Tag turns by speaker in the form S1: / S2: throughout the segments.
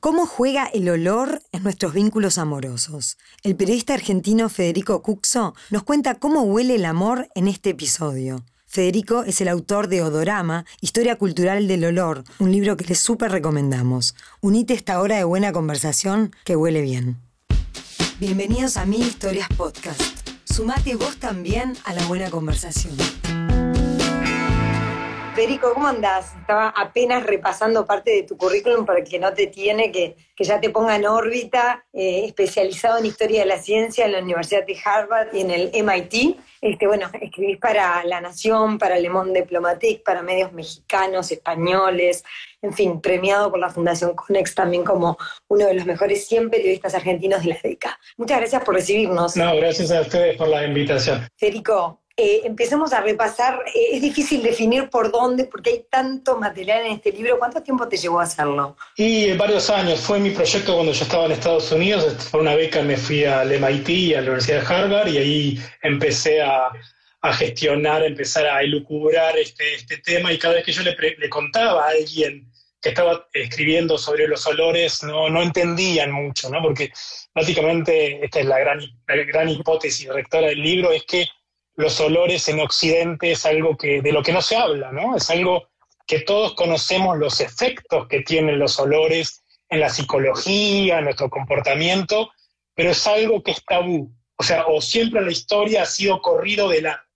S1: ¿Cómo juega el olor en nuestros vínculos amorosos? El periodista argentino Federico Cuxo nos cuenta cómo huele el amor en este episodio. Federico es el autor de Odorama, Historia Cultural del Olor, un libro que les súper recomendamos. Unite esta hora de buena conversación que huele bien. Bienvenidos a Mil Historias Podcast. Sumate vos también a la buena conversación. Federico, ¿cómo andás? Estaba apenas repasando parte de tu currículum para que no te tiene, que, que ya te ponga en órbita, eh, especializado en Historia de la Ciencia en la Universidad de Harvard y en el MIT. Este, bueno, escribís para La Nación, para Le Monde Diplomatique, para medios mexicanos, españoles, en fin, premiado por la Fundación Conex también como uno de los mejores 100 periodistas argentinos de la década. Muchas gracias por recibirnos.
S2: No, gracias a ustedes por la invitación.
S1: Federico, eh, empecemos a repasar, eh, es difícil definir por dónde, porque hay tanto material en este libro. ¿Cuánto tiempo te llevó a hacerlo?
S2: Y varios años. Fue mi proyecto cuando yo estaba en Estados Unidos. Por una beca me fui al MIT, a la Universidad de Harvard, y ahí empecé a, gestionar, empezar a elucubrar este, este, tema. Y cada vez que yo le, le, contaba a alguien que estaba escribiendo sobre los olores, no, no entendían mucho, ¿no? Porque básicamente esta es la gran, la gran hipótesis rectora del libro, es que los olores en Occidente es algo que, de lo que no se habla, ¿no? Es algo que todos conocemos los efectos que tienen los olores en la psicología, en nuestro comportamiento, pero es algo que es tabú. O sea, o siempre en la historia ha sido corrido de la...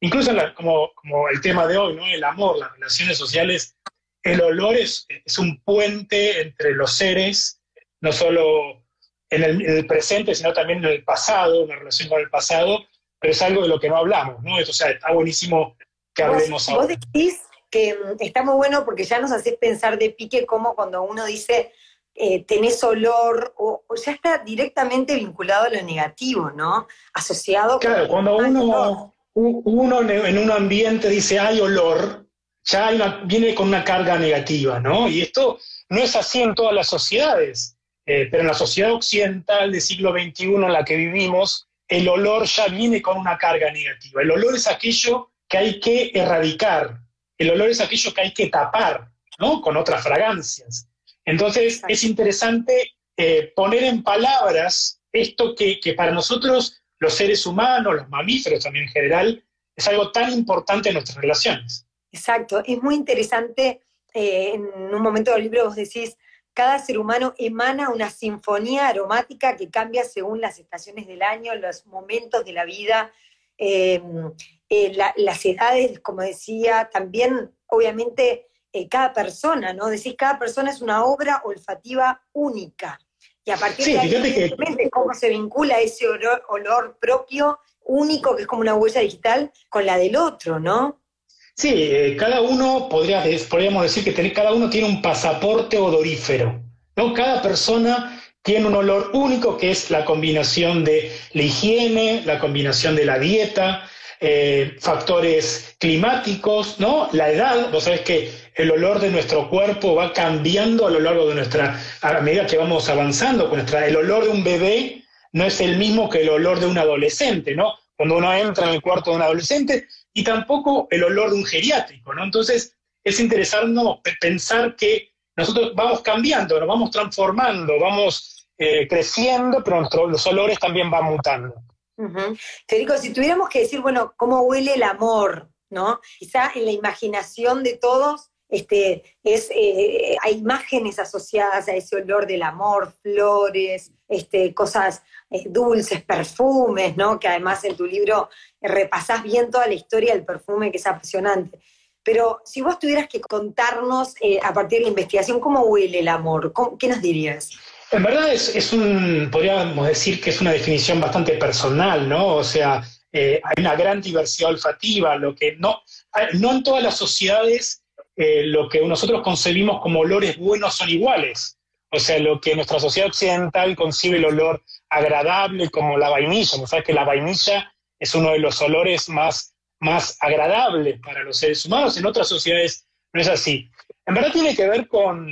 S2: Incluso como, como el tema de hoy, ¿no? El amor, las relaciones sociales, el olor es, es un puente entre los seres, no solo en el, en el, presente, sino también en el pasado, una relación con el pasado, pero es algo de lo que no hablamos, ¿no? O sea, está buenísimo que hablemos
S1: ¿Vos, ahora. Vos decís que mm, está muy bueno porque ya nos haces pensar de pique como cuando uno dice eh, tenés olor, o, ya está directamente vinculado a lo negativo, ¿no? Asociado
S2: claro, cuando uno, uno en un ambiente dice hay olor, ya viene con una carga negativa, ¿no? Y esto no es así en todas las sociedades, eh, pero en la sociedad occidental del siglo XXI en la que vivimos, el olor ya viene con una carga negativa. El olor es aquello que hay que erradicar, el olor es aquello que hay que tapar, ¿no? Con otras fragancias. Entonces es interesante eh, poner en palabras esto que, para nosotros, los seres humanos, los mamíferos también en general, es algo tan importante en nuestras relaciones.
S1: Exacto, es muy interesante, eh, en un momento del libro vos decís, cada ser humano emana una sinfonía aromática que cambia según las estaciones del año, los momentos de la vida, em, eh, las edades, como decía, también obviamente eh, cada persona, ¿no? Decís, cada persona es una obra olfativa única. Y a partir de ahí, cómo se vincula ese olor, olor propio, único, que es como una huella digital, con la del otro, ¿no?
S2: Sí, eh, cada uno, podría, podríamos decir que cada uno tiene un pasaporte odorífero. ¿no? Cada persona tiene un olor único que es la combinación de la higiene, la combinación de la dieta, eh, factores climáticos, ¿no? La edad, vos sabés que el olor de nuestro cuerpo va cambiando a lo largo de nuestra, a medida que vamos avanzando, con nuestra, el olor de un bebé no es el mismo que el olor de un adolescente, ¿no? Cuando uno entra en el cuarto de un adolescente, y tampoco el olor de un geriátrico, ¿no? Entonces, es interesante pensar que nosotros vamos cambiando, nos vamos transformando, vamos eh, creciendo, pero los olores también van mutando.
S1: Te digo, si tuviéramos que decir, bueno, cómo huele el amor, ¿no? Quizá en la imaginación de todos este, es, eh, hay imágenes asociadas a ese olor del amor, flores, este, cosas eh, dulces, perfumes, ¿no? Que además en tu libro repasás bien toda la historia del perfume, que es apasionante. Pero si vos tuvieras que contarnos eh, a partir de la investigación cómo huele el amor, ¿qué nos dirías?
S2: En verdad es, un, podríamos decir que es una definición bastante personal, ¿no? O sea, hay una gran diversidad olfativa, lo que no, no en todas las sociedades eh, lo que nosotros concebimos como olores buenos son iguales. O sea, lo que nuestra sociedad occidental concibe el olor agradable como la vainilla. ¿No sabes que la vainilla es uno de los olores más, más agradables para los seres humanos? En otras sociedades no es así. En verdad tiene que ver con,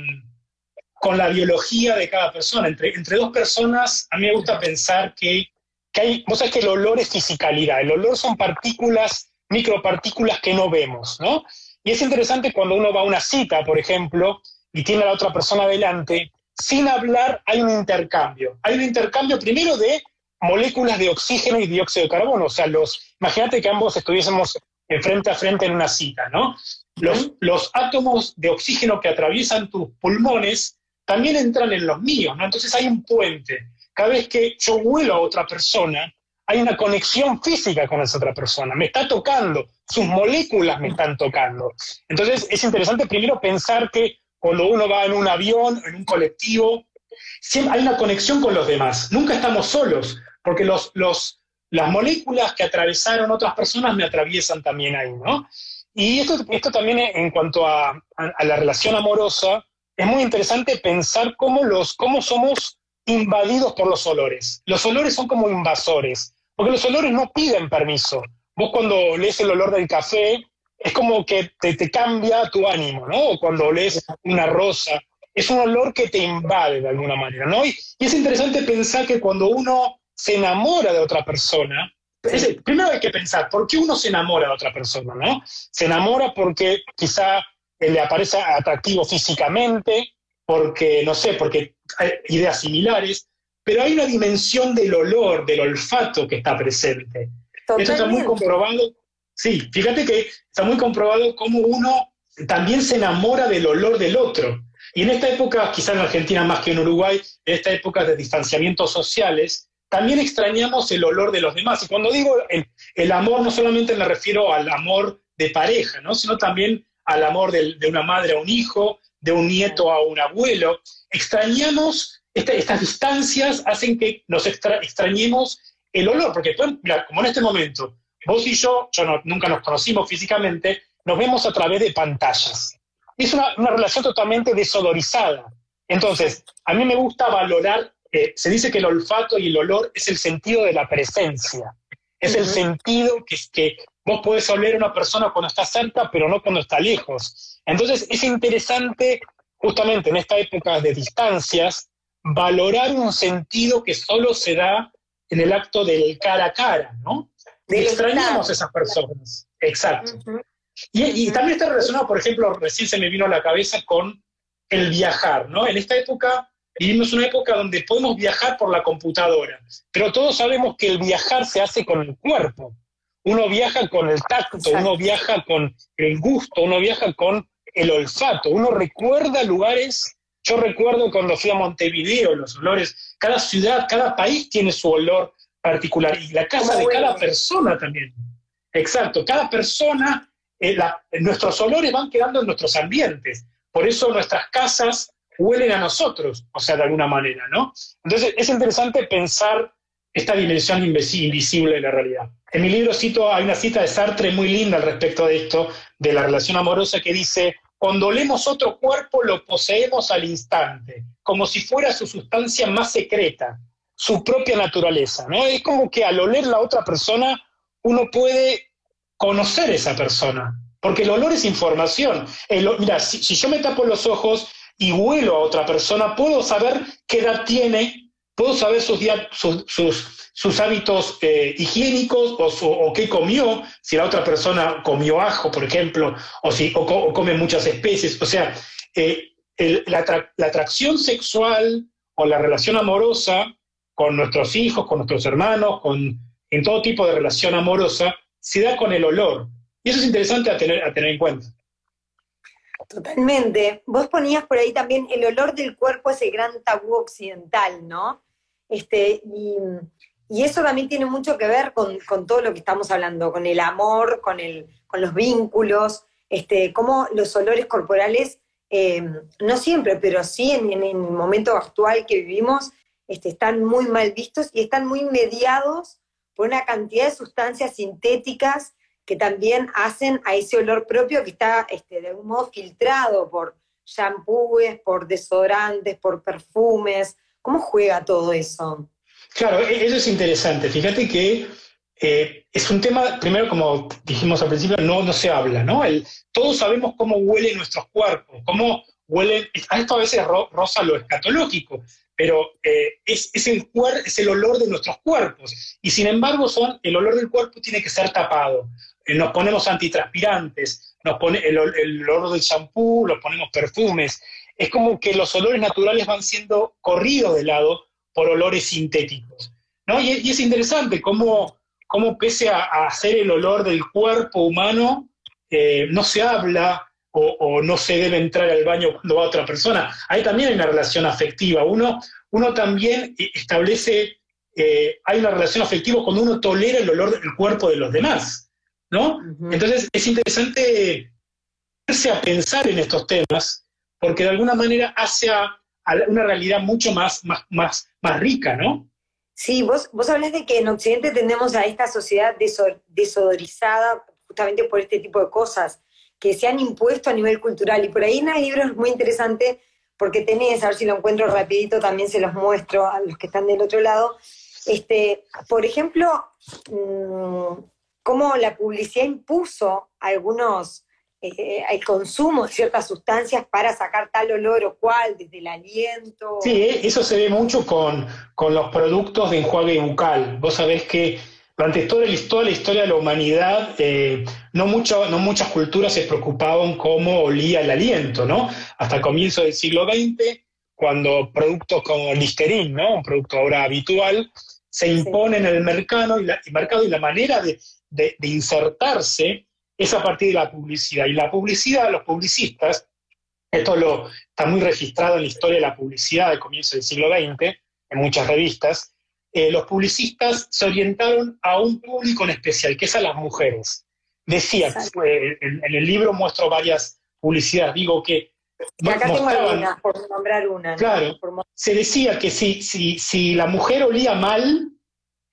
S2: con la biología de cada persona. Entre, entre dos personas, a mí me gusta pensar que, que hay, vos sabés que el olor es fisicalidad. El olor son partículas, micropartículas que no vemos, ¿no? Y es interesante cuando uno va a una cita, por ejemplo, y tiene a la otra persona delante, sin hablar hay un intercambio. Hay un intercambio primero de moléculas de oxígeno y dióxido de carbono. O sea, los, imagínate que ambos estuviésemos frente a frente en una cita, ¿no? Los, los átomos de oxígeno que atraviesan tus pulmones también entran en los míos, ¿no? Entonces hay un puente. Cada vez que yo huelo a otra persona, hay una conexión física con esa otra persona. Me está tocando, sus moléculas me están tocando. Entonces es interesante primero pensar que cuando uno va en un avión, en un colectivo, siempre hay una conexión con los demás. Nunca estamos solos, porque los, las moléculas que atravesaron otras personas me atraviesan también ahí, ¿no? Y esto, esto también en cuanto a, la relación amorosa, es muy interesante pensar cómo, los, cómo somos invadidos por los olores. Los olores son como invasores, porque los olores no piden permiso. Vos cuando lees el olor del café, es como que te, te cambia tu ánimo, ¿no? O cuando lees una rosa, es un olor que te invade de alguna manera, ¿no? Y, es interesante pensar que cuando uno se enamora de otra persona, primero hay que pensar, ¿por qué uno se enamora de otra persona, no? Se enamora porque quizá le aparece atractivo físicamente, porque, no sé, porque hay ideas similares, pero hay una dimensión del olor, del olfato que está presente. Eso está muy comprobado Sí, fíjate que está muy comprobado cómo uno también se enamora del olor del otro. Y en esta época, quizás en Argentina más que en Uruguay, en esta época de distanciamientos sociales, también extrañamos el olor de los demás. Y cuando digo el, amor, no solamente me refiero al amor de pareja, ¿no? sino también al amor de, una madre a un hijo, de un nieto a un abuelo. Extrañamos, estas distancias hacen que nos extrañemos el olor, porque como en este momento Vos y yo, yo nunca nos conocimos físicamente, nos vemos a través de pantallas. Es una, relación totalmente desodorizada. Entonces, a mí me gusta valorar, eh, se dice que el olfato y el olor es el sentido de la presencia. Es el sentido que, es que vos podés oler a una persona cuando está cerca, pero no cuando está lejos. Entonces, es interesante, justamente en esta época de distancias, valorar un sentido que solo se da en el acto del cara a cara, ¿no? extrañamos a esas personas. Exacto. y, también está relacionado, por ejemplo, recién se me vino a la cabeza con el viajar, ¿no? En esta época vivimos una época donde podemos viajar por la computadora, pero todos sabemos que el viajar se hace con el cuerpo. Uno viaja con el tacto, uno viaja con el gusto, uno viaja con el olfato, uno recuerda lugares. Yo recuerdo cuando fui a Montevideo, los olores, cada ciudad, cada país tiene su olor particular y la casa de cada persona también. Exacto, cada persona, eh, nuestros olores van quedando en nuestros ambientes. Por eso nuestras casas huelen a nosotros, o sea, de alguna manera, ¿no? Entonces es interesante pensar esta dimensión invisible de la realidad. En mi libro cito, hay una cita de Sartre muy linda al respecto de esto, de la relación amorosa, que dice, cuando olemos otro cuerpo lo poseemos al instante, como si fuera su sustancia más secreta, su propia naturaleza, ¿no? Es como que al oler la otra persona uno puede conocer esa persona, porque el olor es información. mira, si, yo me tapo los ojos y huelo a otra persona, puedo saber qué edad tiene, puedo saber sus, hábitos eh, higiénicos o, qué comió, si la otra persona comió ajo, por ejemplo, o, si, o, come muchas especies. O sea, eh, la, la atracción sexual o la relación amorosa con nuestros hijos, con nuestros hermanos, con, en todo tipo de relación amorosa, se da con el olor. Y eso es interesante a tener, a tener en cuenta.
S1: Totalmente. Vos ponías por ahí también el olor del cuerpo es el gran tabú occidental, ¿no? Este, y, eso también tiene mucho que ver con, todo lo que estamos hablando, con el amor, con, el, con los vínculos, este, cómo los olores corporales, eh, no siempre, pero sí en, en, el momento actual que vivimos, este, están muy mal vistos y están muy mediados por una cantidad de sustancias sintéticas que también hacen a ese olor propio que está este, de algún modo filtrado por shampoos, por desodorantes, por perfumes. ¿Cómo juega todo eso?
S2: Claro, e-, eso es interesante. Fíjate que eh, es un tema, primero, como dijimos al principio, no, no se habla, ¿no? Todos sabemos cómo huelen nuestros cuerpos, cómo huelen, a esto a veces rosa lo escatológico, pero eh, es, el olor de nuestros cuerpos. Y sin embargo, son, el olor del cuerpo tiene que ser tapado. Eh, nos ponemos antitranspirantes, nos pone el, olor del champú, nos ponemos perfumes. es como que los olores naturales van siendo corridos de lado por olores sintéticos. ¿no? Y, es interesante cómo, cómo pese a, ser el olor del cuerpo humano, eh, no se habla o, no se debe entrar al baño cuando va otra persona. Ahí también hay una relación afectiva. Uno, uno también establece, eh, hay una relación afectiva cuando uno tolera el olor del cuerpo de los demás. ¿no? Entonces es interesante a pensar en estos temas, porque de alguna manera hace a, una realidad mucho más, más, más, más rica, ¿no?
S1: Sí, vos, vos hablas de que en Occidente tenemos a esta sociedad desodorizada justamente por este tipo de cosas que se han impuesto a nivel cultural. Y por ahí en el libro es muy interesante porque tenés, a ver si lo encuentro rapidito, también se los muestro a los que están del otro lado. Este, por ejemplo, mm, cómo la publicidad impuso algunos eh, el consumo de ciertas sustancias para sacar tal olor o cual, desde el aliento.
S2: Sí, eso se ve mucho con, los productos de enjuague bucal. Vos sabés que durante toda la, la historia de la humanidad, eh, no, no muchas culturas se preocupaban cómo olía el aliento, ¿no? Hasta el comienzo del siglo XX, cuando productos como Listerine, ¿no? Un producto ahora habitual, se imponen en el mercado y la, mercado y la manera de, de insertarse es a partir de la publicidad. Y la publicidad, los publicistas, esto lo, está muy registrado en la historia de la publicidad del comienzo del siglo XX, en muchas revistas, eh, los publicistas se orientaron a un público en especial, que es a las mujeres. Decía, eh, en, el libro muestro varias publicidades, digo que...
S1: acá tengo algunas, por nombrar una.
S2: Claro, se decía que si, si, si la mujer olía mal,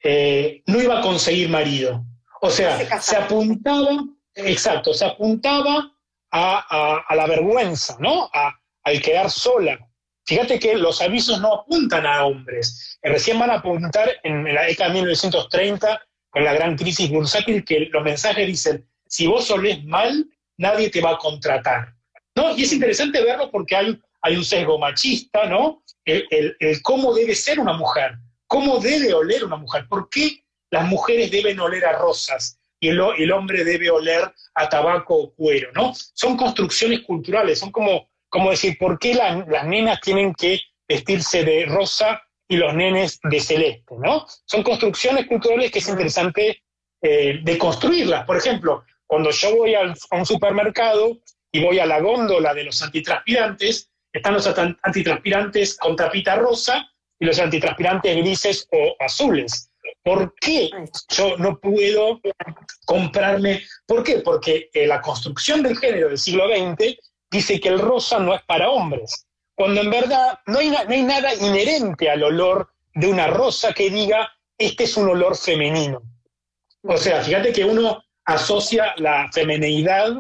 S2: eh, no iba a conseguir marido. O sea, se apuntaba Exacto, se apuntaba a, la vergüenza, ¿no? A, al quedar sola. Fíjate que los avisos no apuntan a hombres, recién van a apuntar en la década de 1930 con la gran crisis bursátil que los mensajes dicen, si vos solés mal, nadie te va a contratar. ¿No? Y es interesante verlo porque hay, un sesgo machista, ¿no? El, cómo debe ser una mujer, cómo debe oler una mujer, por qué las mujeres deben oler a rosas, y el, hombre debe oler a tabaco o cuero, ¿no? Son construcciones culturales, son como, como decir, ¿por qué las nenas tienen que vestirse de rosa y los nenes de celeste, ¿no? Son construcciones culturales que es interesante eh, de construirlas. Por ejemplo, cuando yo voy a un supermercado y voy a la góndola de los antitranspirantes, están los antitranspirantes con tapita rosa y los antitranspirantes grises o azules. ¿Por qué yo no puedo comprarme? ¿Por qué? Porque eh, la construcción del género del siglo XX dice que el rosa no es para hombres, cuando en verdad no hay, nada inherente al olor de una rosa que diga, este es un olor femenino. O sea, fíjate que uno asocia la femineidad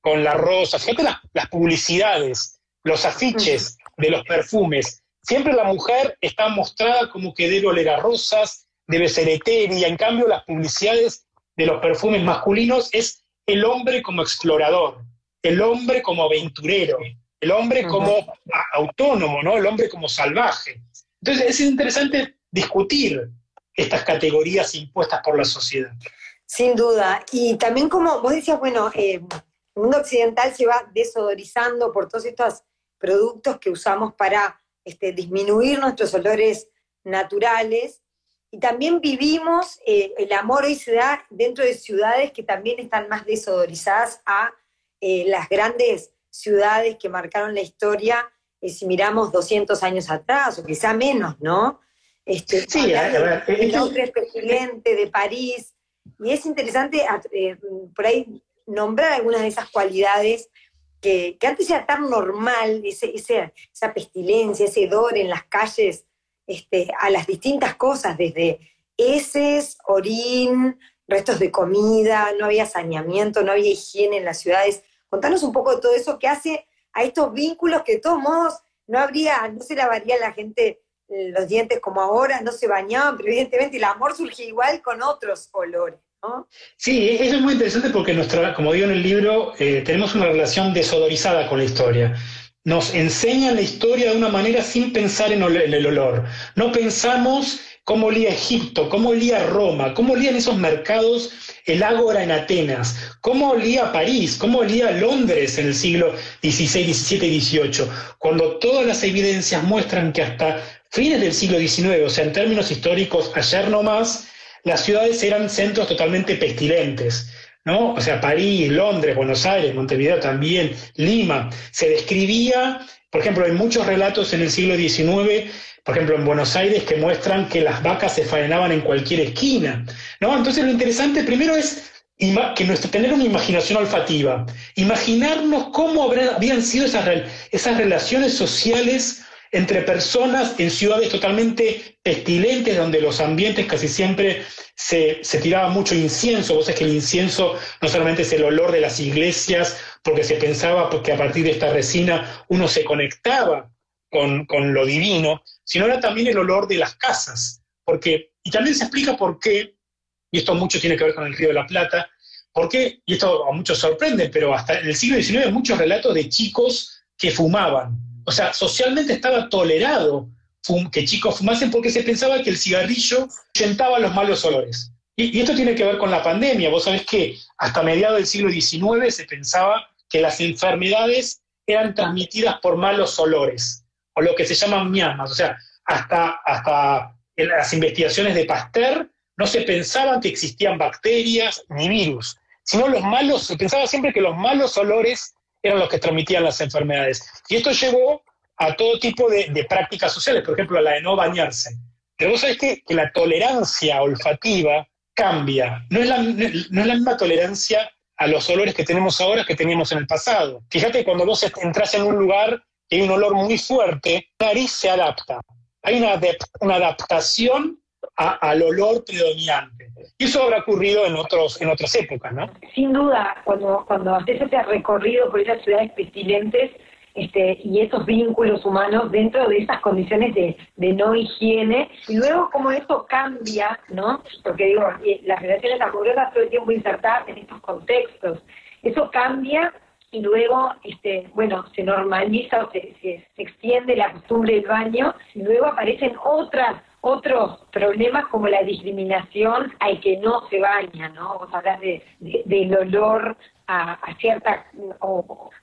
S2: con la rosa. Fíjate las publicidades, los afiches de los perfumes. Siempre la mujer está mostrada como que debe oler a rosas, debe ser etérea. En cambio, las publicidades de los perfumes masculinos es el hombre como explorador, el hombre como aventurero, el hombre como autónomo, ¿no? El hombre como salvaje. Entonces es interesante discutir estas categorías impuestas por la sociedad.
S1: Sin duda. Y también como vos decías, bueno, eh, el mundo occidental se va desodorizando por todos estos productos que usamos para este, disminuir nuestros olores naturales y también vivimos, eh, el amor hoy se da dentro de ciudades que también están más desodorizadas a eh, las grandes ciudades que marcaron la historia, eh, si miramos 200 años atrás, o quizá menos, ¿no? Este, sí, a ver, el nombre de París, y es interesante por ahí nombrar algunas de esas cualidades que, antes era tan normal, ese, esa pestilencia, ese hedor en las calles este, a las distintas cosas, desde heces, orín, restos de comida, no había saneamiento, no había higiene en las ciudades. Contanos un poco de todo eso que hace a estos vínculos que de todos modos no habría, no se lavaría la gente eh, los dientes como ahora, no se bañaban, pero evidentemente el amor surge igual con otros olores. ¿no?
S2: Sí, eso es muy interesante porque nuestra, como digo en el libro, eh, tenemos una relación desodorizada con la historia nos enseñan la historia de una manera sin pensar en, el olor. No pensamos cómo olía Egipto, cómo olía Roma, cómo olían esos mercados el ágora en Atenas, cómo olía París, cómo olía Londres en el siglo XVI, XVII y XVIII, cuando todas las evidencias muestran que hasta fines del siglo XIX, o sea, en términos históricos, ayer no más, las ciudades eran centros totalmente pestilentes. ¿no? O sea, París, Londres, Buenos Aires, Montevideo también, Lima. Se describía, por ejemplo, hay muchos relatos en el siglo XIX, por ejemplo, en Buenos Aires, que muestran que las vacas se faenaban en cualquier esquina, ¿no? Entonces lo interesante primero es que nuestro, tener una imaginación olfativa, imaginarnos cómo habrían sido esas, relaciones sociales entre personas en ciudades totalmente pestilentes, donde los ambientes casi siempre se, tiraba mucho incienso. Vos sabés que el incienso no solamente es el olor de las iglesias, porque se pensaba que a partir de esta resina uno se conectaba con, con lo divino, sino era también el olor de las casas. Porque, y también se explica por qué, y esto mucho tiene que ver con el Río de la Plata, por qué, y esto a muchos sorprende, pero hasta en el siglo XIX muchos relatos de chicos que fumaban o sea, socialmente estaba tolerado que chicos fumasen porque se pensaba que el cigarrillo ahuyentaba los malos olores. Y, esto tiene que ver con la pandemia. Vos sabés que hasta mediados del siglo XIX se pensaba que las enfermedades eran transmitidas por malos olores, o lo que se llaman miasmas. O sea, hasta, hasta en las investigaciones de Pasteur no se pensaban que existían bacterias ni virus, sino los malos, se pensaba siempre que los malos olores eran los que transmitían las enfermedades. Y esto llevó a todo tipo de, prácticas sociales, por ejemplo, a la de no bañarse. Pero vos sabés que, que la tolerancia olfativa cambia. No es, la, no es la misma tolerancia a los olores que tenemos ahora que teníamos en el pasado. Fíjate, cuando vos entras en un lugar y hay un olor muy fuerte, la nariz se adapta. Hay una, una adaptación al olor predominante. Y eso habrá ocurrido en, otros, en otras épocas, ¿no?
S1: Sin duda, cuando, cuando haces ese recorrido por esas ciudades pestilentes este, y esos vínculos humanos dentro de esas condiciones de, de no higiene, y luego como eso cambia, ¿no? Porque digo, las relaciones amorosas todo el tiempo insertadas en estos contextos, eso cambia y luego, este, bueno, se normaliza o se, se, se extiende la costumbre del baño, y luego aparecen otras otros problemas como la discriminación al que no se baña, ¿no? Vos hablas de, del olor a, ciertas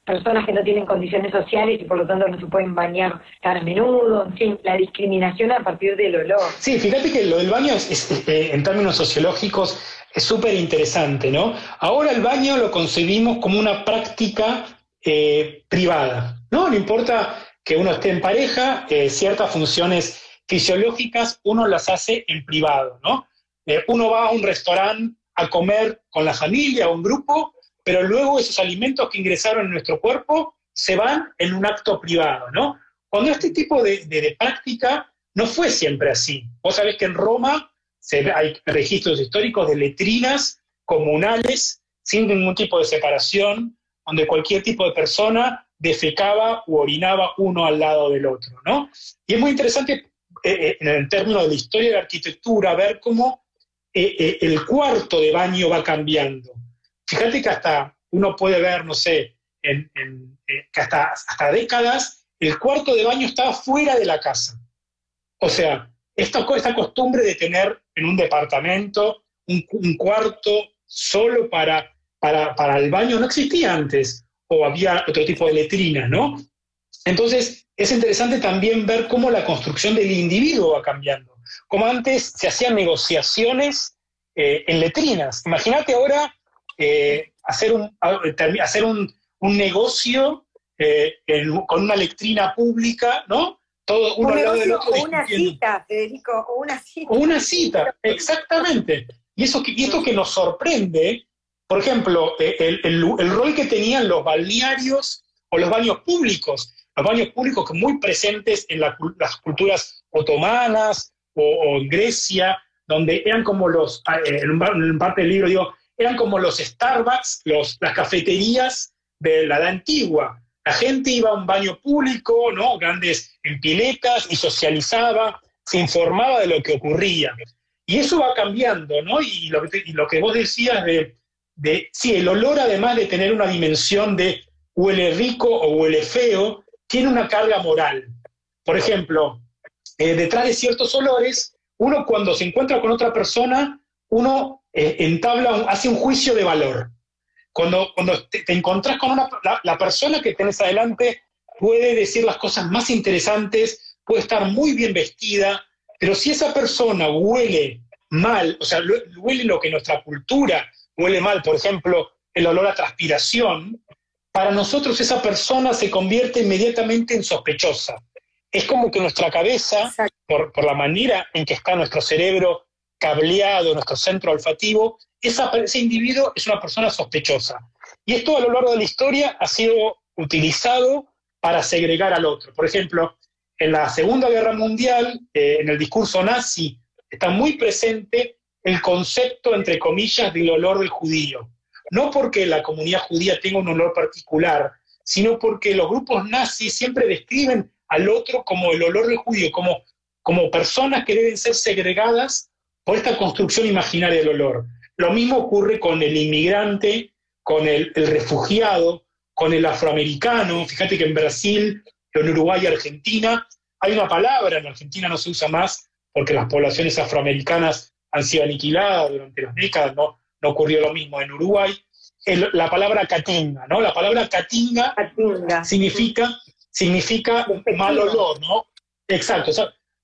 S1: personas que no tienen condiciones sociales y por lo tanto no se pueden bañar tan a menudo, en fin, la discriminación a partir del olor.
S2: Sí, fíjate que lo del baño es, eh, en términos sociológicos es súper interesante, ¿no? Ahora el baño lo concebimos como una práctica eh, privada, ¿no? No importa que uno esté en pareja, eh, ciertas funciones fisiológicas uno las hace en privado, ¿no? Eh, uno va a un restaurante a comer con la familia o un grupo, pero luego esos alimentos que ingresaron en nuestro cuerpo se van en un acto privado, ¿no? Cuando este tipo de, práctica no fue siempre así. Vos sabés que en Roma hay registros históricos de letrinas comunales sin ningún tipo de separación, donde cualquier tipo de persona defecaba u orinaba uno al lado del otro, ¿no? Y es muy interesante eh, eh, en el término de la historia de la arquitectura, ver cómo eh, el cuarto de baño va cambiando. Fíjate que hasta uno puede ver, no sé, en, que hasta, hasta décadas el cuarto de baño estaba fuera de la casa. O sea, esta, esta costumbre de tener en un departamento un, cuarto solo para, para, para, el baño no existía antes, o había otro tipo de letrina, ¿no? Entonces, es interesante también ver cómo la construcción del individuo va cambiando. Como antes se hacían negociaciones eh, en letrinas. Imagínate ahora eh, hacer, un, hacer un, negocio eh, con una letrina pública, ¿no?
S1: Todo uno al lado del otro. O una cita, Federico, o una cita.
S2: O una cita, exactamente. Y, eso y esto que nos sorprende, por ejemplo, el, el rol que tenían los balnearios o los baños públicos los baños públicos muy presentes en las culturas otomanas o, en Grecia, donde eran como los, eh, en, parte del libro digo, eran como los Starbucks, las cafeterías de la edad antigua. La gente iba a un baño público, ¿no? Grandes piletas y socializaba, se informaba de lo que ocurría. Y eso va cambiando, ¿no? Y lo que, vos decías de, de, sí, el olor además de tener una dimensión de huele rico o huele feo, tiene una carga moral. Por ejemplo, eh, detrás de ciertos olores, uno cuando se encuentra con otra persona, uno eh, entabla, hace un juicio de valor. Cuando, cuando te, encontrás con una, la, persona que tenés adelante puede decir las cosas más interesantes, puede estar muy bien vestida, pero si esa persona huele mal, o sea, huele lo que nuestra cultura huele mal, por ejemplo, el olor a transpiración, para nosotros esa persona se convierte inmediatamente en sospechosa. Es como que nuestra cabeza, por, por, la manera en que está nuestro cerebro cableado, nuestro centro olfativo, ese individuo es una persona sospechosa. Y esto a lo largo de la historia ha sido utilizado para segregar al otro. Por ejemplo, en la Segunda Guerra Mundial, eh, en el discurso nazi, está muy presente el concepto, entre comillas, del olor del judío. No porque la comunidad judía tenga un olor particular, sino porque los grupos nazis siempre describen al otro como el olor del judío, como, como personas que deben ser segregadas por esta construcción imaginaria del olor. Lo mismo ocurre con el inmigrante, con el, refugiado, con el afroamericano. Fíjate que en Brasil, en Uruguay y Argentina hay una palabra, en Argentina no se usa más porque las poblaciones afroamericanas han sido aniquiladas durante las décadas, no, no ocurrió lo mismo en Uruguay. la palabra catinga, ¿no? La palabra catinga, significa, significa mal olor, ¿no? Exacto,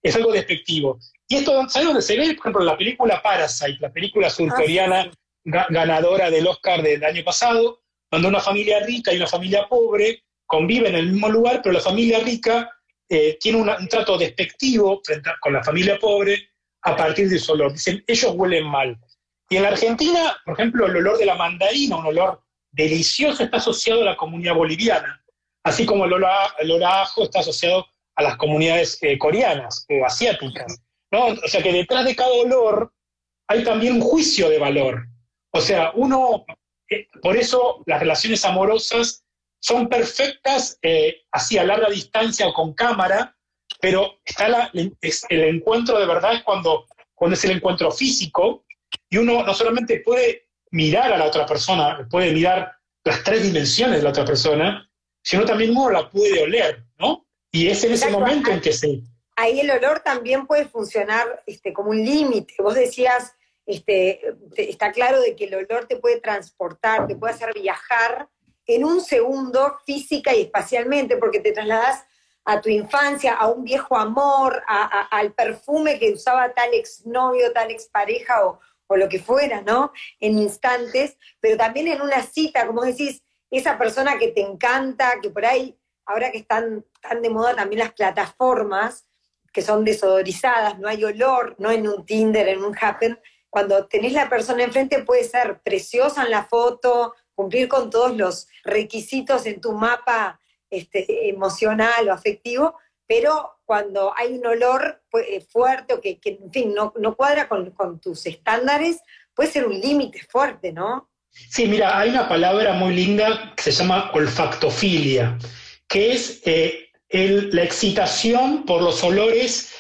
S2: es algo despectivo. Y esto, ¿sabes dónde se ve? Por ejemplo, la película Parasite, la película surcoreana ah, ganadora del Oscar del año pasado, donde una familia rica y una familia pobre conviven en el mismo lugar, pero la familia rica eh, tiene un trato despectivo frente con la familia pobre a partir de su olor. Dicen, ellos huelen mal. Y en la Argentina, por ejemplo, el olor de la mandarina, un olor delicioso, está asociado a la comunidad boliviana, así como el olor a, ajo está asociado a las comunidades eh, coreanas o asiáticas. O sea que detrás de cada olor hay también un juicio de valor. O sea, uno, eh, por eso las relaciones amorosas son perfectas eh, así a larga distancia o con cámara, pero está el encuentro de verdad es cuando, cuando es el encuentro físico y uno no solamente puede mirar a la otra persona, puede mirar las tres dimensiones de la otra persona, sino también uno la puede oler, ¿no? Y es en ese momento en que se,
S1: ahí el olor también puede funcionar este, como un límite. Vos decías, este, está claro de que el olor te puede transportar, te puede hacer viajar en un segundo física y espacialmente, porque te trasladas a tu infancia, a un viejo amor, al perfume que usaba tal exnovio, tal expareja o, o lo que fuera, ¿no? En instantes, pero también en una cita, como decís, esa persona que te encanta, que por ahí, ahora que están tan de moda también las plataformas, que son desodorizadas, no hay olor, no en un Tinder, en un Happen. Cuando tenés la persona enfrente puede ser preciosa en la foto, cumplir con todos los requisitos en tu mapa este, emocional o afectivo, pero cuando hay un olor eh, fuerte o que, en fin, no, no cuadra con, con, tus estándares, puede ser un límite fuerte, ¿no?
S2: Sí, mira, hay una palabra muy linda que se llama olfactofilia, que es eh, la excitación por los olores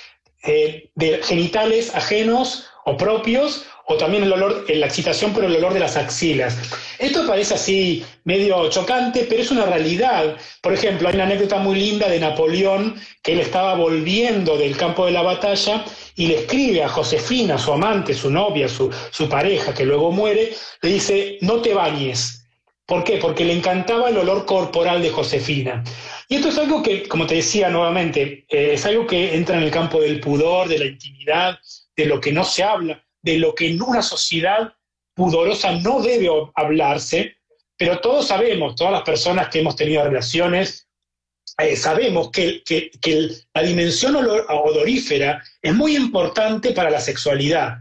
S2: eh, de genitales ajenos o propios, o también el olor, la excitación por el olor de las axilas. Esto parece así medio chocante, pero es una realidad. Por ejemplo, hay una anécdota muy linda de Napoleón, que él estaba volviendo del campo de la batalla y le escribe a Josefina, su amante, su novia, su, su pareja, que luego muere, le dice, no te bañes. ¿Por qué? Porque le encantaba el olor corporal de Josefina. Y esto es algo que, como te decía nuevamente, eh, es algo que entra en el campo del pudor, de la intimidad, de lo que no se habla, de lo que en una sociedad pudorosa no debe hablarse, pero todos sabemos, todas las personas que hemos tenido relaciones, eh, sabemos que, la dimensión odorífera es muy importante para la sexualidad.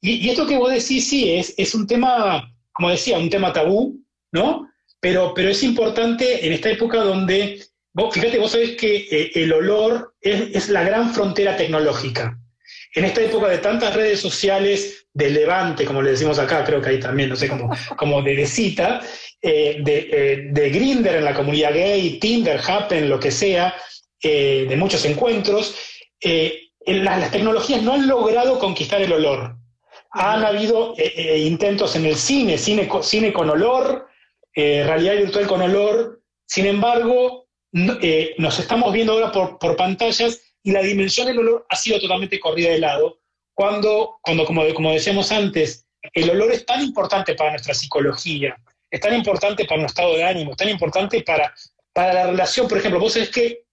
S2: Y, esto que vos decís, sí, es, es un tema, como decía, un tema tabú, ¿no? Pero, pero es importante en esta época donde fíjate, vos sabés que eh, el olor es, la gran frontera tecnológica. En esta época de tantas redes sociales de levante, como le decimos acá, creo que hay también, no sé, como, como de, cita, eh, de, eh, de Grinder en la comunidad gay, Tinder, Happen, lo que sea, de muchos encuentros, las tecnologías no han logrado conquistar el olor. Han habido intentos en el cine, cine, cine con olor, realidad virtual con olor, sin embargo, eh, nos estamos viendo ahora por, pantallas y la dimensión del olor ha sido totalmente corrida de lado, cuando, cuando como, como decíamos antes, el olor es tan importante para nuestra psicología, es tan importante para nuestro estado de ánimo, es tan importante para, para la relación. Por ejemplo, vos sabés que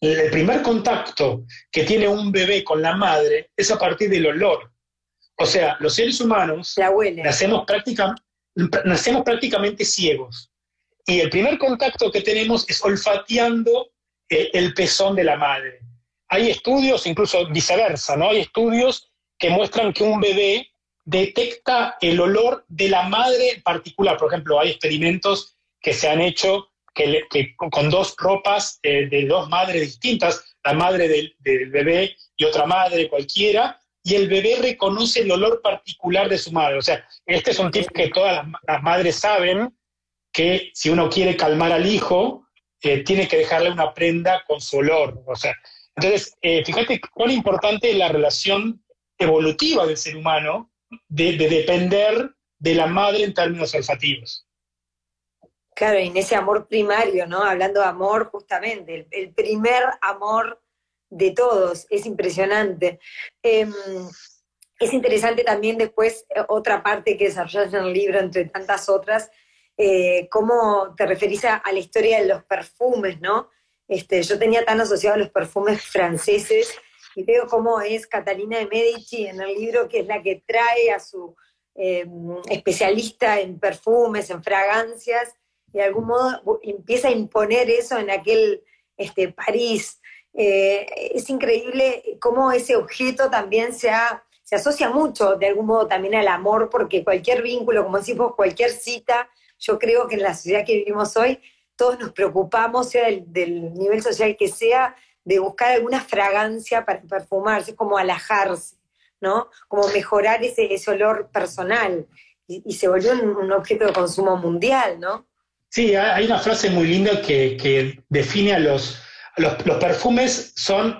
S2: el primer contacto que tiene un bebé con la madre es a partir del olor. O sea, los seres humanos nacemos, nacemos prácticamente ciegos. Y el primer contacto que tenemos es olfateando eh, el pezón de la madre. Hay estudios, incluso viceversa, ¿no? Hay estudios que muestran que un bebé detecta el olor de la madre en particular. Por ejemplo, hay experimentos que se han hecho que, con dos ropas eh, de dos madres distintas, la madre del, bebé y otra madre cualquiera, y el bebé reconoce el olor particular de su madre. O sea, este es un tip que todas las, madres saben, que si uno quiere calmar al hijo, eh, tiene que dejarle una prenda con su olor. O sea, entonces, eh, fíjate cuán importante es la relación evolutiva del ser humano de, depender de la madre en términos olfativos.
S1: Claro, y en ese amor primario, ¿no? Hablando de amor, justamente, el, primer amor de todos, es impresionante. Em, es interesante también después eh, otra parte que desarrollas en el libro, entre tantas otras, eh, cómo te referís a, la historia de los perfumes, ¿no? Este, yo tenía tan asociado a los perfumes franceses y veo cómo es Catalina de Medici en el libro, que es la que trae a su eh, especialista en perfumes, en fragancias, y de algún modo empieza a imponer eso en aquel este, París. Eh, es increíble cómo ese objeto también se, se asocia mucho de algún modo también al amor, porque cualquier vínculo, como decimos, cualquier cita, yo creo que en la sociedad que vivimos hoy, todos nos preocupamos, sea del nivel social que sea, de buscar alguna fragancia para perfumarse, como alajarse, ¿no? Como mejorar ese, olor personal. Y, se volvió un, objeto de consumo mundial, ¿no?
S2: Sí, hay una frase muy linda que, define a los, los, perfumes, son,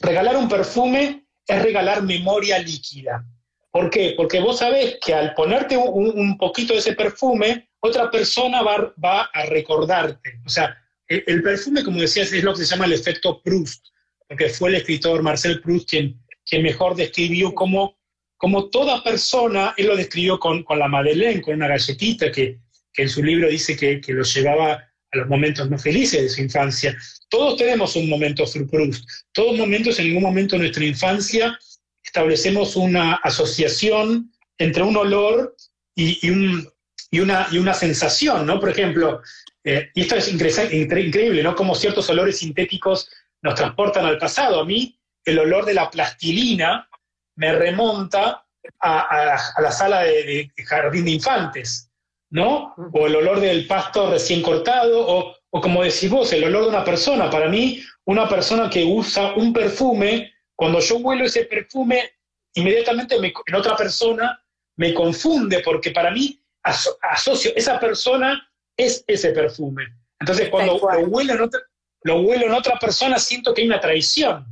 S2: regalar un perfume es regalar memoria líquida. ¿Por qué? Porque vos sabés que al ponerte un poquito de ese perfume, otra persona va, va a recordarte. O sea, el, perfume, como decías, es lo que se llama el efecto Proust, porque fue el escritor Marcel Proust quien, quien mejor describió cómo, como toda persona, él lo describió con, con la Madeleine, con una galletita que, que en su libro dice que, que lo llevaba a los momentos más felices de su infancia. Todos tenemos un momento Proust, todos momentos, en ningún momento de nuestra infancia establecemos una asociación entre un olor y, y, un, y, una, y una sensación, ¿no? Por ejemplo, eh, esto es increíble, ¿no? Como ciertos olores sintéticos nos transportan al pasado. A mí, el olor de la plastilina me remonta a, la sala de, jardín de infantes, ¿no? O el olor del pasto recién cortado, o, como decís vos, el olor de una persona. Para mí, una persona que usa un perfume, cuando yo huelo ese perfume, inmediatamente en otra persona me confunde, porque para mí asocio esa persona es ese perfume. Entonces, cuando lo huelo, en otra, lo huelo en otra persona, siento que hay una traición.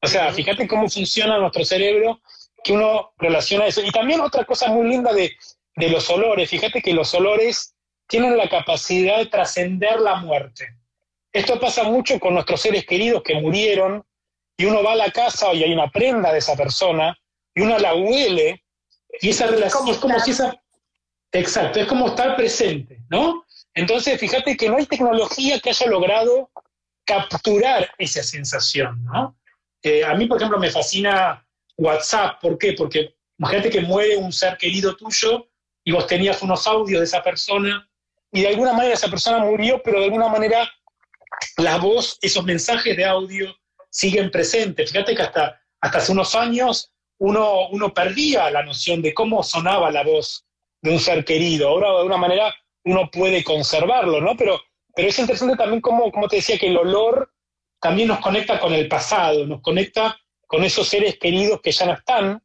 S2: O sea, fíjate cómo funciona nuestro cerebro, que uno relaciona eso. Y también otra cosa muy linda de, de los olores, fíjate que los olores tienen la capacidad de trascender la muerte. Esto pasa mucho con nuestros seres queridos que murieron y uno va a la casa Exacto, es como estar presente, ¿no? Entonces, fíjate que no hay tecnología que haya logrado capturar esa sensación, ¿no? Eh, a mí, por ejemplo, me fascina WhatsApp. ¿Por qué? Porque imagínate que muere un ser querido tuyo y vos tenías unos audios de esa persona y de alguna manera esa persona murió, pero de alguna manera la voz, esos mensajes de audio siguen presentes. Fíjate que hasta, hasta hace unos años uno, uno perdía la noción de cómo sonaba la voz de un ser querido. Ahora, de alguna manera, uno puede conservarlo, ¿no? Pero, pero es interesante también como, como te decía, que el olor también nos conecta con el pasado, nos conecta con esos seres queridos que ya no están,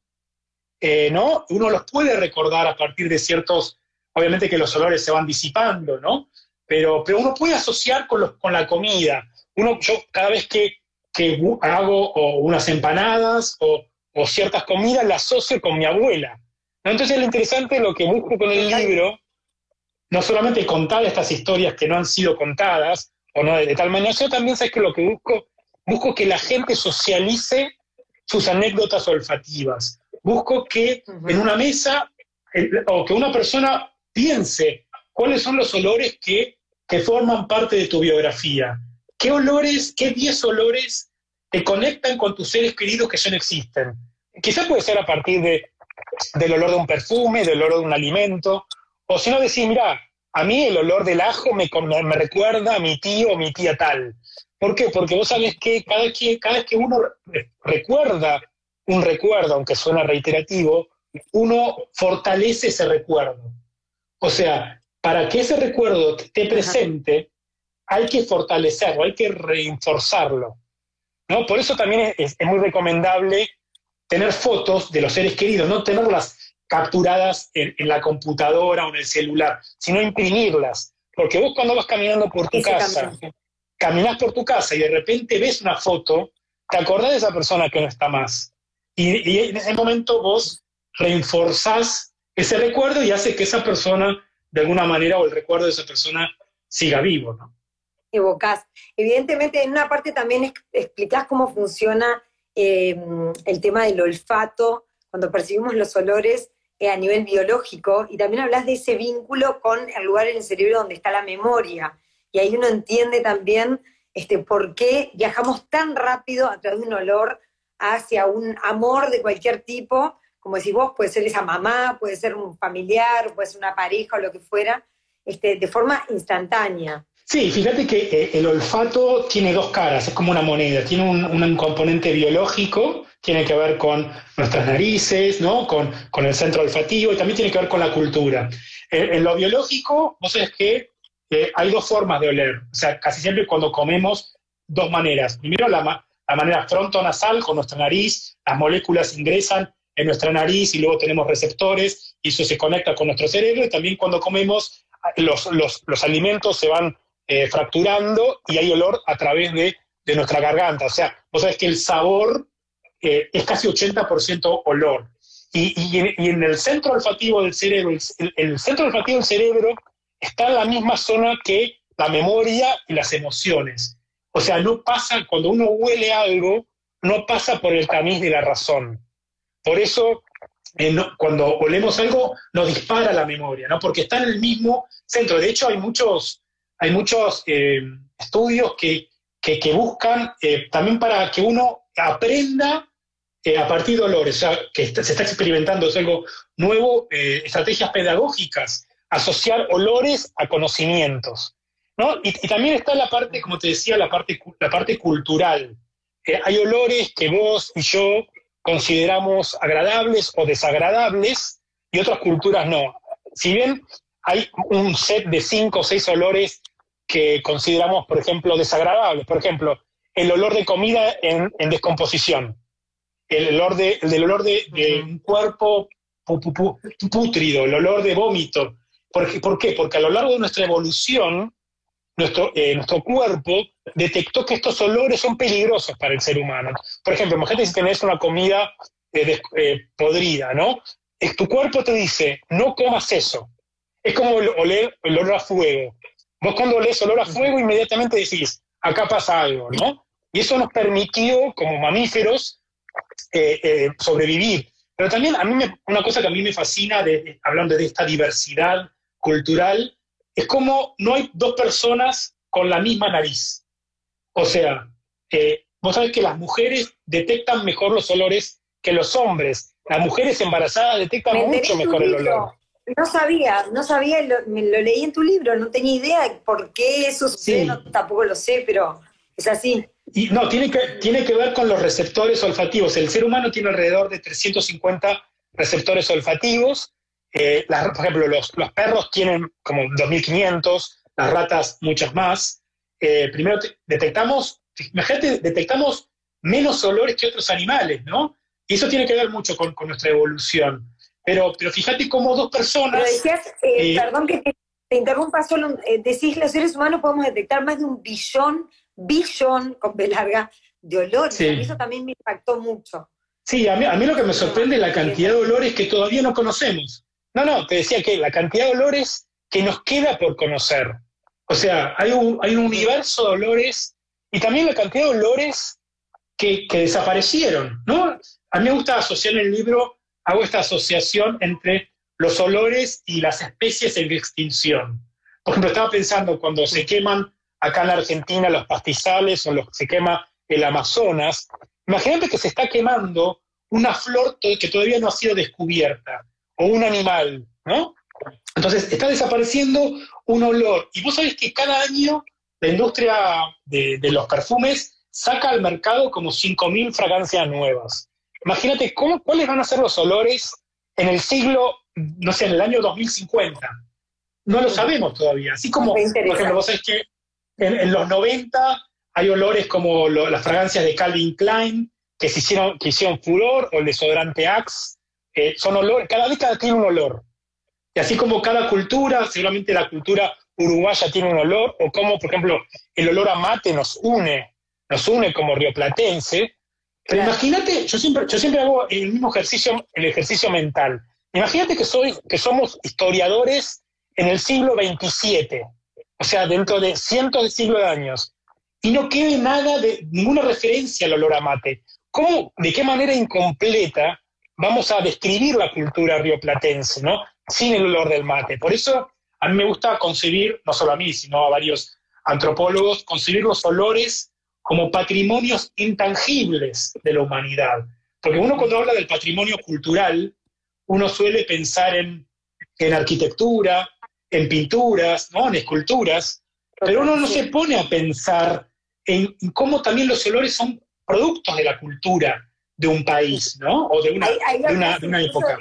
S2: eh, ¿no? Uno los puede recordar a partir de ciertos, obviamente que los olores se van disipando, ¿no? Pero, pero uno puede asociar con, los, con la comida. Uno, yo cada vez que, que hago unas empanadas o, o, ciertas comidas, las asocio con mi abuela. Entonces lo interesante, lo que busco con el libro, no solamente contar estas historias que no han sido contadas, o no de, tal manera, yo también sé que lo que busco, busco que la gente socialice sus anécdotas olfativas. Busco que en una mesa o que una persona piense cuáles son los olores que, que forman parte de tu biografía. ¿Qué olores, qué 10 olores te conectan con tus seres queridos que ya no existen? Quizás puede ser a partir de, del olor de un perfume, del olor de un alimento, o si no decir, mira, a mí el olor del ajo me, me, recuerda a mi tío o mi tía tal. ¿Por qué? Porque vos sabés que cada, que cada vez que uno recuerda un recuerdo, aunque suena reiterativo, uno fortalece ese recuerdo. O sea, para que ese recuerdo esté presente, hay que fortalecerlo, hay que reforzarlo. ¿no? Por eso también es, muy recomendable tener fotos de los seres queridos, no tenerlas capturadas en, la computadora o en el celular, sino imprimirlas. Porque vos cuando vas caminando por tu casa, caminas por tu casa y de repente ves una foto, te acordás de esa persona que no está más. Y, y en ese momento vos reforzás ese recuerdo y hace que esa persona, de alguna manera, o el recuerdo de esa persona siga vivo, ¿no?
S1: Evocás. Evidentemente, en una parte también explicás cómo funciona em, el tema del olfato, cuando percibimos los olores eh, a nivel biológico, y también hablas de ese vínculo con el lugar en el cerebro donde está la memoria. Y ahí uno entiende también este, por qué viajamos tan rápido a través de un olor hacia un amor de cualquier tipo, como decís vos, puede ser esa mamá, puede ser un familiar, puede ser una pareja o lo que fuera, este, de forma instantánea.
S2: Sí, fíjate que eh, el olfato tiene dos caras, es como una moneda, tiene un, componente biológico, tiene que ver con nuestras narices, ¿no? con, el centro olfativo y también tiene que ver con la cultura. En, lo biológico, vos sabés que eh, hay dos formas de oler, o sea, casi siempre cuando comemos, dos maneras. Primero la, la manera frontonasal, con nuestra nariz, las moléculas ingresan en nuestra nariz y luego tenemos receptores y eso se conecta con nuestro cerebro y también cuando comemos los, los, alimentos se van eh, fracturando y hay olor a través de, de, nuestra garganta. O sea, vos sabés que el sabor eh, es casi 80% olor. Y, y, en, el centro olfativo del cerebro, el, el, centro olfativo del cerebro está en la misma zona que la memoria y las emociones. O sea, no pasa, cuando uno huele algo, no pasa por el tamiz de la razón. Por eso, eh, cuando olemos algo, nos dispara la memoria, ¿no? Porque está en el mismo centro. De hecho, hay muchos, hay muchos eh, estudios que, que, buscan eh, también para que uno aprenda a partir de olores, o sea, que se está experimentando, es algo nuevo, estrategias pedagógicas, asociar olores a conocimientos. ¿no? Y, y, también está la parte, como te decía, la parte, la parte cultural. hay olores que vos y yo consideramos agradables o desagradables y otras culturas no. Si bien hay un set de cinco o seis olores que consideramos, por ejemplo, desagradables, por ejemplo, el olor de comida en, descomposición, el olor de, del olor de, un cuerpo putrido, el olor de vómito. ¿Por ¿Por qué? Porque a lo largo de nuestra evolución nuestro, eh, nuestro cuerpo detectó que estos olores son peligrosos para el ser humano. Por ejemplo, imagínate si tenés una comida eh, eh, podrida, ¿no? tu cuerpo te dice, no comas eso. Es como oler el olor a fuego. Vos cuando olés olor a fuego, inmediatamente decís, acá pasa algo, ¿no? Y eso nos permitió, como mamíferos, sobrevivir. Pero también a mí una cosa que a mí me fascina, de, hablando de esta diversidad cultural, es como no hay dos personas con la misma nariz. O sea, eh, vos sabés que las mujeres detectan mejor los olores que los hombres. Las mujeres embarazadas detectan mucho mejor el olor.
S1: No sabía, no sabía, lo, me lo leí en tu libro, no tenía idea por qué eso sucede, tampoco lo sé, pero es así.
S2: Y no, tiene que, tiene que ver con los receptores olfativos. El ser humano tiene alrededor de 350 receptores olfativos eh, por ejemplo, los, perros tienen como 2.500, las ratas muchas más. Eh, primero detectamos, imagínate, detectamos menos olores que otros animales, ¿no? Y eso tiene que ver mucho con, nuestra evolución. Pero, pero fíjate cómo dos personas...
S1: Pero decías, eh, perdón que te, interrumpa solo, decís, los seres humanos podemos detectar más de un billón, billón, con B larga, de olores. eso también me impactó mucho.
S2: Sí, a mí, a mí lo que me sorprende es la cantidad de olores que todavía no conocemos. No, no, te decía que la cantidad de olores que nos queda por conocer. O sea, hay un, hay un universo de olores y también la cantidad de olores que, desaparecieron, ¿no? A mí me gusta asociar en el libro, hago esta asociación entre los olores y las especies en extinción. Por ejemplo, estaba pensando cuando se queman acá en la Argentina los pastizales o los, se quema el Amazonas, imagínate que se está quemando una flor que todavía no ha sido descubierta, o un animal, ¿no? Entonces, está desapareciendo un olor. Y vos sabés que cada año la industria de, los perfumes saca al mercado como 5.000 fragancias nuevas. Imagínate cómo, cuáles van a ser los olores en el siglo, no sé, en el año 2050. No lo sabemos todavía. Así como, por ejemplo, vos sabés que en, los 90 hay olores como las fragancias de Calvin Klein, que, se hicieron, que hicieron furor, o el desodorante Axe. son olores, cada década tiene un olor. Y así como cada cultura, seguramente la cultura uruguaya tiene un olor, o como, por ejemplo, el olor a mate nos une, nos une como rioplatense. Pero imagínate, yo siempre, yo siempre hago el mismo ejercicio, el ejercicio mental. Imagínate que, soy, que somos historiadores en el siglo XXVII, o sea, dentro de cientos de siglos de años, y no quede nada de ninguna referencia al olor a mate. ¿Cómo, de qué manera incompleta vamos a describir la cultura rioplatense, ¿no? sin el olor del mate. Por eso a mí me gusta concebir, no solo a mí, sino a varios antropólogos, concebir los olores como patrimonios intangibles de la humanidad. Porque uno cuando habla del patrimonio cultural, uno suele pensar en, en arquitectura, en pinturas, ¿no? en esculturas, pero uno no se pone a pensar en, cómo también los olores son productos de la cultura de un país, ¿no? O de una, de una época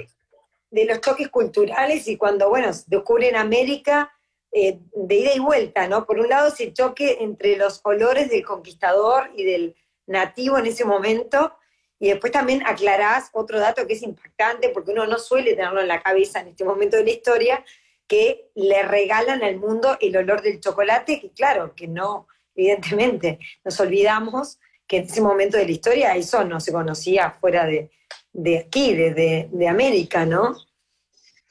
S1: de los choques culturales y cuando, bueno, descubren América eh, de ida y vuelta, ¿no? Por un lado, ese choque entre los olores del conquistador y del nativo en ese momento, y después también aclarás otro dato que es impactante, porque uno no suele tenerlo en la cabeza en este momento de la historia, que le regalan al mundo el olor del chocolate, que claro, que no, evidentemente, nos olvidamos que en ese momento de la historia eso no se conocía fuera de, de aquí, de, de, América, ¿no?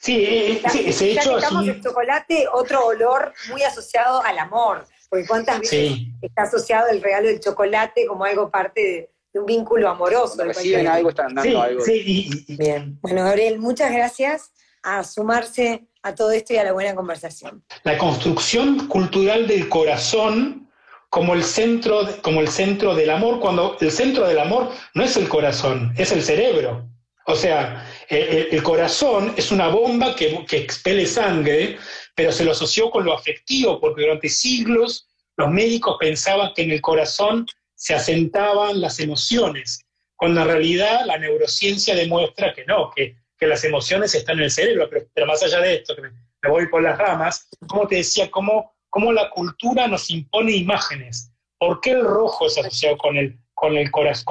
S2: Sí, eh, sí ese
S1: hecho. estamos el chocolate, otro olor muy asociado al amor, porque cuántas veces está asociado el regalo del chocolate como algo parte de, un vínculo amoroso.
S3: Reciben algo, están dando algo.
S1: Sí, Bien. Bueno, Gabriel, muchas gracias a sumarse a todo esto y a la buena conversación.
S2: La construcción cultural del corazón como el centro, como el centro del amor, cuando el centro del amor no es el corazón, es el cerebro. O sea, el, corazón es una bomba que, que, expele sangre, pero se lo asoció con lo afectivo, porque durante siglos los médicos pensaban que en el corazón se asentaban las emociones, cuando en realidad la neurociencia demuestra que no, que, las emociones están en el cerebro. Pero, más allá de esto, me, voy por las ramas, como te decía, cómo la cultura nos impone imágenes. ¿Por qué el rojo es asociado con el, con el,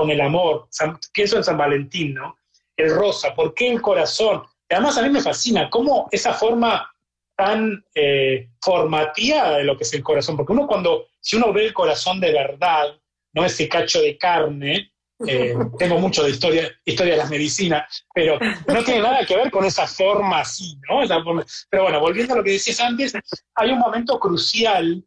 S2: el amor? pienso en San Valentín, ¿no? El rosa, ¿por qué el corazón? además a mí me fascina cómo esa forma tan eh, formativa de lo que es el corazón, porque uno cuando, si uno ve el corazón de verdad, no ese cacho de carne, eh, tengo mucho de historia, historia de las medicinas, pero no tiene nada que ver con esa forma así, ¿no? pero bueno, volviendo a lo que decías antes, hay un momento crucial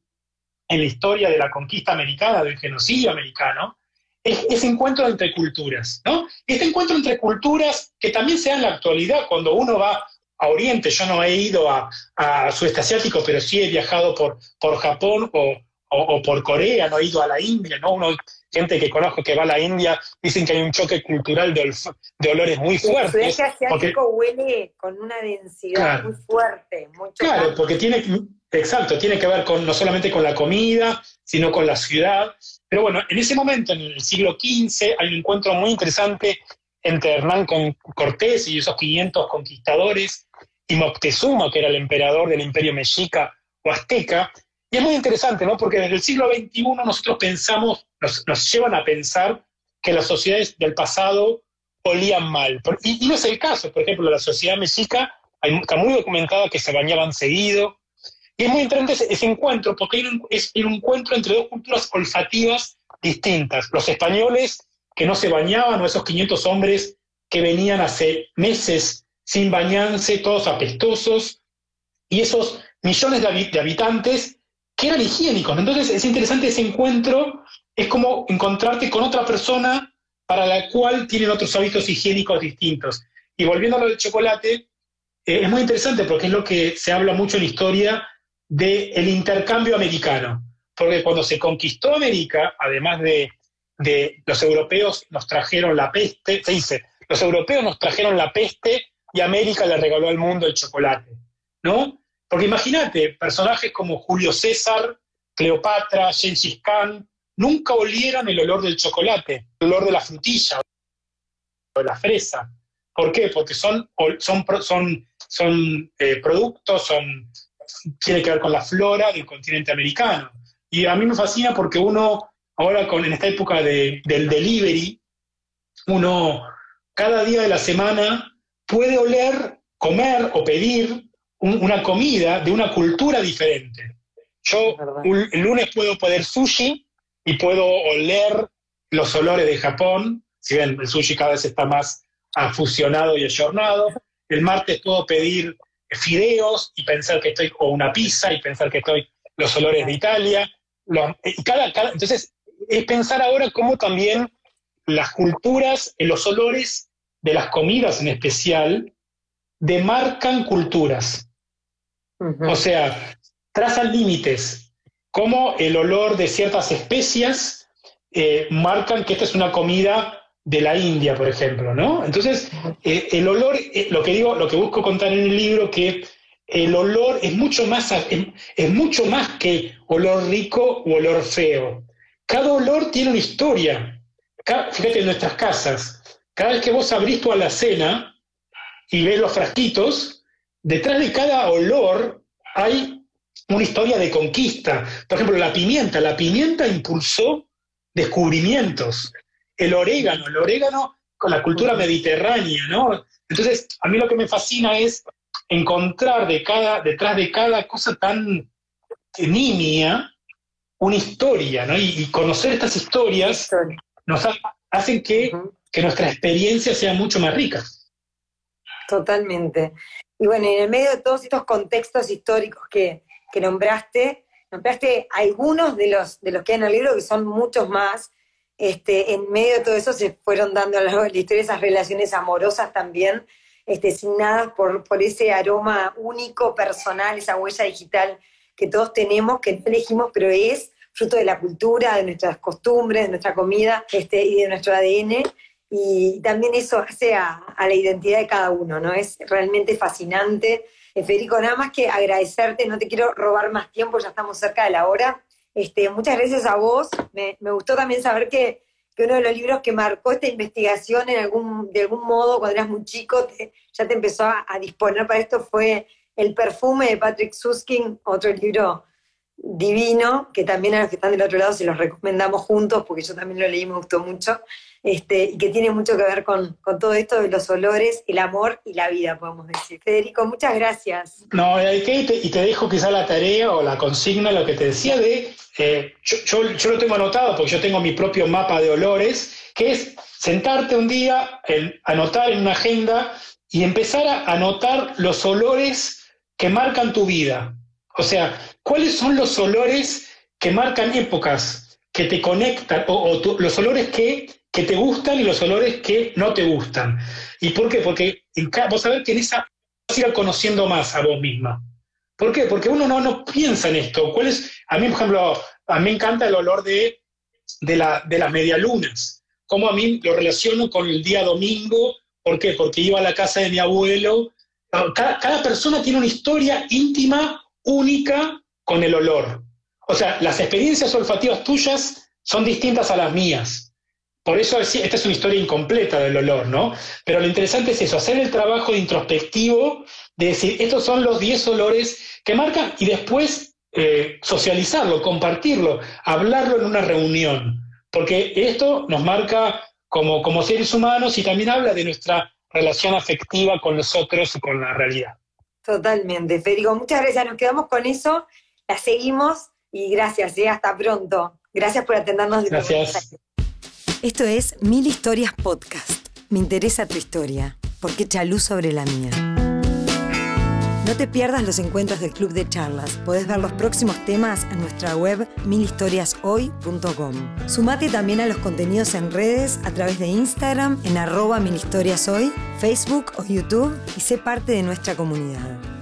S2: en la historia de la conquista americana, del genocidio americano, es ese encuentro entre culturas, ¿no? Este encuentro entre culturas que también se da en la actualidad cuando uno va a Oriente, yo no he ido a, a Sudeste Asiático, pero sí he viajado por, por Japón o, o, por Corea, no he ido a la India, ¿no? Uno, gente que conozco que va a la India, dicen que hay un choque cultural de, de olores muy fuertes. El
S1: sudeste asiático huele con una densidad muy fuerte.
S2: claro, porque tiene, exacto, tiene que ver con, no solamente con la comida, sino con la ciudad. Pero bueno, en ese momento, en el siglo XV, hay un encuentro muy interesante entre Hernán Cortés y esos 500 conquistadores, y Moctezuma, que era el emperador del imperio mexica o azteca, y es muy interesante, ¿no? Porque desde el siglo XXI nosotros pensamos, nos, llevan a pensar que las sociedades del pasado olían mal. Y, no es el caso. Por ejemplo, la sociedad mexica está muy documentada que se bañaban seguido. Y es muy interesante ese, encuentro, porque es un encuentro entre dos culturas olfativas distintas. Los españoles que no se bañaban, o esos 500 hombres que venían hace meses sin bañarse, todos apestosos, y esos millones de habitantes que eran higiénicos. Entonces es interesante ese encuentro, es como encontrarte con otra persona para la cual tienen otros hábitos higiénicos distintos. Y volviendo a lo del chocolate, eh, es muy interesante porque es lo que se habla mucho en la historia del el intercambio americano. Porque cuando se conquistó América, además de, de los europeos nos trajeron la peste, se dice, los europeos nos trajeron la peste y América le regaló al mundo el chocolate, ¿no? Porque imagínate, personajes como Julio César, Cleopatra, Gengis Khan, nunca olieron el olor del chocolate, el olor de la frutilla o de la fresa. ¿Por qué? Porque son, son, son, son eh, productos, son, tiene que ver con la flora del continente americano. Y a mí me fascina porque uno, ahora con, en esta época de, del delivery, uno cada día de la semana puede oler, comer o pedir una comida de una cultura diferente. Yo el lunes puedo pedir sushi y puedo oler los olores de Japón, si bien el sushi cada vez está más fusionado y ayornado. El martes puedo pedir fideos y pensar que estoy, o una pizza y pensar que estoy los olores de Italia. cada, entonces, es pensar ahora cómo también las culturas, los olores de las comidas en especial, demarcan culturas. O sea, trazan límites, como el olor de ciertas especias eh, marcan que esta es una comida de la India, por ejemplo, ¿no? Entonces, eh, el olor, eh, lo que digo, lo que busco contar en el libro, que el olor es mucho más, es, mucho más que olor rico o olor feo. Cada olor tiene una historia. fíjate en nuestras casas, cada vez que vos abrís tu alacena y ves los frasquitos, detrás de cada olor hay una historia de conquista. Por ejemplo, la pimienta. La pimienta impulsó descubrimientos. El orégano, el orégano con la cultura mediterránea, ¿no? Entonces, a mí lo que me fascina es encontrar de cada, detrás de cada cosa tan nimia una historia, ¿no? Y, conocer estas historias nos hacen que, que nuestra experiencia sea mucho más rica.
S1: Totalmente. Y bueno, en el medio de todos estos contextos históricos que, nombraste, nombraste algunos de los, de los que hay en el libro, que son muchos más. Este, en medio de todo eso se fueron dando a lo largo de la historia esas relaciones amorosas también, este, signadas por, ese aroma único, personal, esa huella digital que todos tenemos, que elegimos, pero es fruto de la cultura, de nuestras costumbres, de nuestra comida este, y de nuestro ADN y también eso hace a, la identidad de cada uno, ¿no? Es realmente fascinante. Eh, Federico, nada más que agradecerte, no te quiero robar más tiempo, ya estamos cerca de la hora. Este, muchas gracias a vos. Me, gustó también saber que, uno de los libros que marcó esta investigación en algún, de algún modo cuando eras muy chico, ya te empezó a, disponer para esto, fue El perfume de Patrick Suskin, otro libro divino, que también a los que están del otro lado se los recomendamos juntos, porque yo también lo leí, me gustó mucho. Este, y que tiene mucho que ver con, todo esto de los olores, el amor y la vida, podemos decir. Federico, muchas gracias.
S2: No, y te, dejo quizá la tarea o la consigna, lo que te decía de, eh, yo, lo tengo anotado porque yo tengo mi propio mapa de olores, que es sentarte un día, anotar en una agenda y empezar a anotar los olores que marcan tu vida. O sea, ¿cuáles son los olores que marcan épocas, que te conectan, o, los olores que que te gustan y los olores que no te gustan. ¿Y por qué? Porque vos sabés que en esa vas a ir conociendo más a vos misma. ¿Por qué? Porque uno no, no piensa en esto. ¿Cuál es? A mí, por ejemplo, a mí me encanta el olor de, de, la, de las medialunas. Como a mí lo relaciono con el día domingo. ¿Por qué? Porque iba a la casa de mi abuelo. Cada, cada persona tiene una historia íntima, única, con el olor. O sea, las experiencias olfativas tuyas son distintas a las mías. Por eso esta es una historia incompleta del olor, ¿no? Pero lo interesante es eso, hacer el trabajo introspectivo de decir, estos son los 10 olores que marcan y después eh, socializarlo, compartirlo, hablarlo en una reunión. Porque esto nos marca como, como seres humanos y también habla de nuestra relación afectiva con los otros y con la realidad.
S1: Totalmente, Federico. Muchas gracias. Nos quedamos con eso, la seguimos y gracias. ¿eh? Hasta pronto. Gracias por atendernos.
S2: Gracias.
S3: Esto es Mil Historias Podcast. Me interesa tu historia, porque echa luz sobre la mía.
S1: No te pierdas los encuentros del Club de Charlas. Podés ver los próximos temas en nuestra web milhistoriashoy.com. Sumate también a los contenidos en redes a través de Instagram en arroba milhistoriashoy, Facebook o YouTube y sé parte de nuestra comunidad.